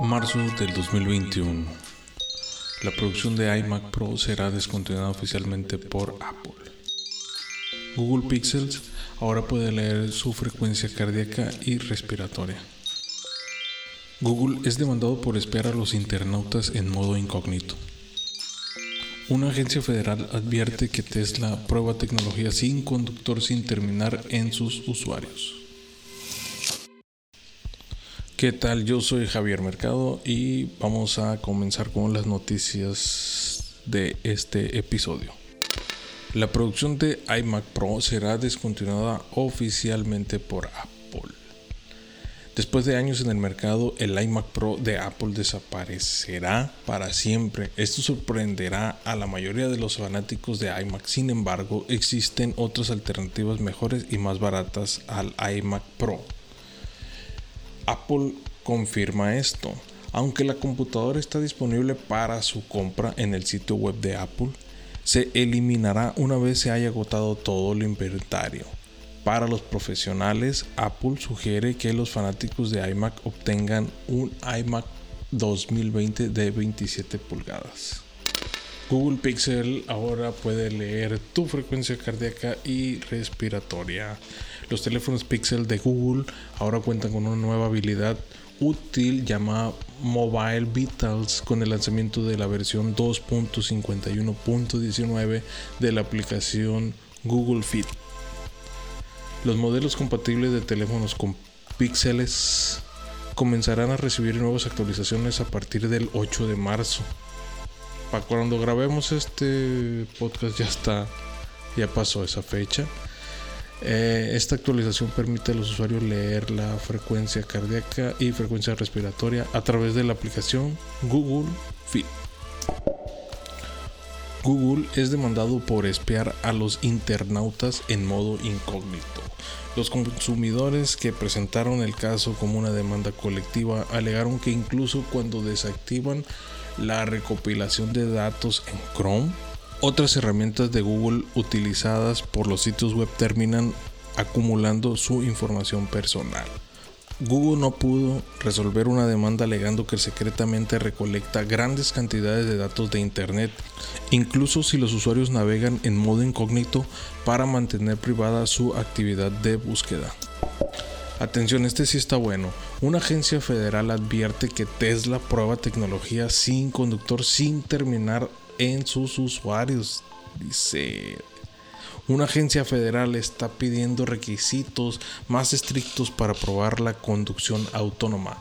Marzo del 2021. La producción de iMac Pro será descontinuada oficialmente por Apple. Google Pixels ahora puede leer su frecuencia cardíaca y respiratoria. Google es demandado por espiar a los internautas en modo incógnito. Una agencia federal advierte que Tesla prueba tecnología sin conductor sin terminar en sus usuarios. ¿Qué tal? Yo soy Javier Mercado y vamos a comenzar con las noticias de este episodio. La producción de iMac Pro será descontinuada oficialmente por Apple. Después de años en el mercado, el iMac Pro de Apple desaparecerá para siempre. Esto sorprenderá a la mayoría de los fanáticos de iMac. Sin embargo, existen otras alternativas mejores y más baratas al iMac Pro. Apple confirma esto. Aunque la computadora está disponible para su compra en el sitio web de Apple, se eliminará una vez se haya agotado todo el inventario. Para los profesionales, Apple sugiere que los fanáticos de iMac obtengan un iMac 2020 de 27 pulgadas. Google Pixel ahora puede leer tu frecuencia cardíaca y respiratoria. Los teléfonos Pixel de Google ahora cuentan con una nueva habilidad útil llamada Mobile Vitals con el lanzamiento de la versión 2.51.19 de la aplicación Google Fit. Los modelos compatibles de teléfonos con píxeles comenzarán a recibir nuevas actualizaciones a partir del 8 de marzo. Para cuando grabemos este podcast ya está, ya pasó esa fecha. Eh, esta actualización permite a los usuarios leer la frecuencia cardíaca y frecuencia respiratoria a través de la aplicación Google Fit. Google es demandado por espiar a los internautas en modo incógnito. Los consumidores que presentaron el caso como una demanda colectiva alegaron que incluso cuando desactivan la recopilación de datos en Chrome, otras herramientas de Google utilizadas por los sitios web terminan acumulando su información personal. Google no pudo resolver una demanda alegando que secretamente recolecta grandes cantidades de datos de Internet, incluso si los usuarios navegan en modo incógnito para mantener privada su actividad de búsqueda. Atención, este sí está bueno. Una agencia federal advierte que Tesla prueba tecnología sin conductor sin terminar en sus usuarios. Dice, una agencia federal está pidiendo requisitos más estrictos para probar la conducción autónoma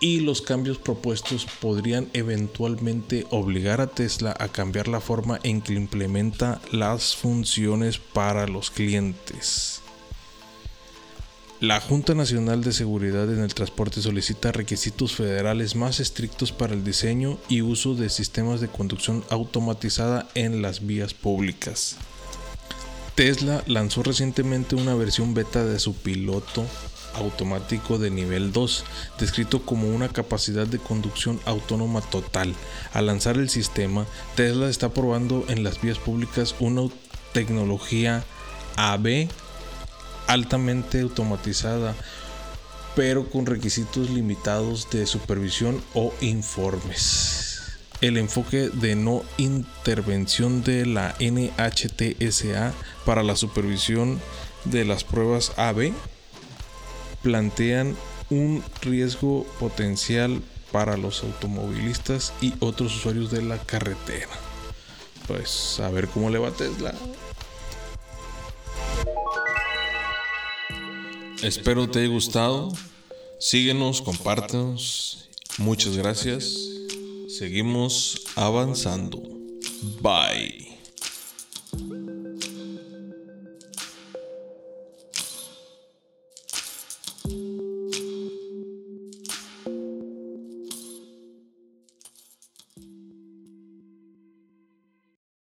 y los cambios propuestos podrían eventualmente obligar a Tesla a cambiar la forma en que implementa las funciones para los clientes. La Junta Nacional de Seguridad en el Transporte solicita requisitos federales más estrictos para el diseño y uso de sistemas de conducción automatizada en las vías públicas. Tesla lanzó recientemente una versión beta de su piloto automático de nivel 2, descrito como una capacidad de conducción autónoma total. Al lanzar el sistema, Tesla está probando en las vías públicas una tecnología AB altamente automatizada, pero con requisitos limitados de supervisión o informes. El enfoque de no intervención de la NHTSA para la supervisión de las pruebas AB plantean un riesgo potencial para los automovilistas y otros usuarios de la carretera. Pues a ver cómo le va Tesla. Espero te haya gustado. Síguenos, compártenos. Muchas gracias. Seguimos avanzando. Bye.